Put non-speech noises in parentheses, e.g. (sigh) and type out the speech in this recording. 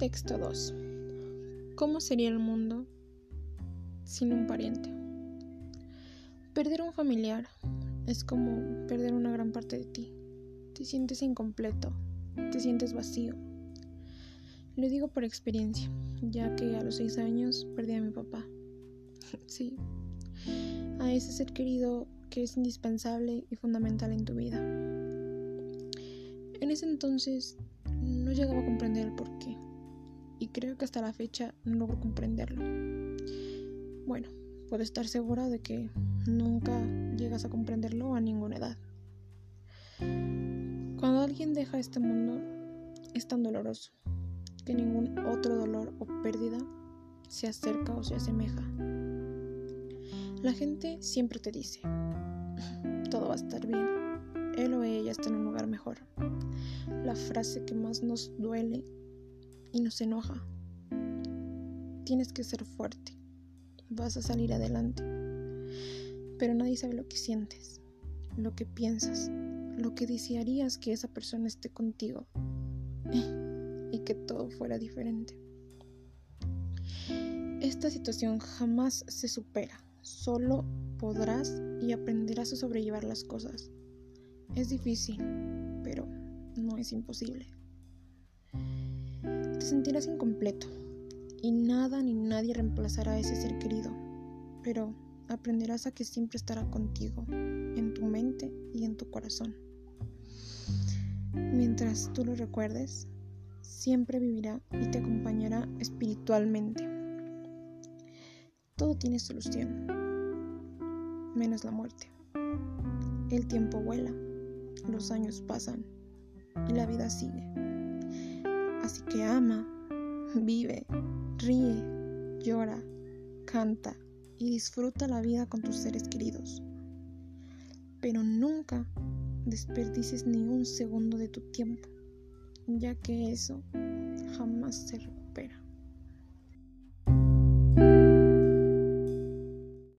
Texto 2. ¿Cómo sería el mundo sin un pariente? Perder un familiar es como perder una gran parte de ti. Te sientes incompleto, te sientes vacío. Lo digo por experiencia, ya que a los seis años perdí a mi papá. (laughs) sí, a ese ser querido que es indispensable y fundamental en tu vida. En ese entonces no llegaba a comprender el porqué y creo que hasta la fecha no logro comprenderlo. Bueno, puedo estar segura de que nunca llegas a comprenderlo a ninguna edad. Cuando alguien deja este mundo es tan doloroso que ningún otro dolor o pérdida se acerca o se asemeja. La gente siempre te dice, todo va a estar bien, él o ella está en un lugar mejor. La frase que más nos duele y nos enoja. Tienes que ser fuerte, vas a salir adelante. Pero nadie sabe lo que sientes, lo que piensas, lo que desearías que esa persona esté contigo (laughs) y que todo fuera diferente. Esta situación jamás se supera Solo podrás y aprenderás a sobrellevar las cosas. Es difícil, pero no es imposible. Te sentirás incompleto y nada ni nadie reemplazará a ese ser querido, pero aprenderás a que siempre estará contigo, en tu mente y en tu corazón. Mientras tú lo recuerdes, siempre vivirá y te acompañará espiritualmente. Todo tiene solución, menos la muerte. El tiempo vuela, los años pasan y la vida sigue. Que ama, vive, ríe, llora, canta y disfruta la vida con tus seres queridos. Pero nunca desperdices ni un segundo de tu tiempo, ya que eso jamás se recupera.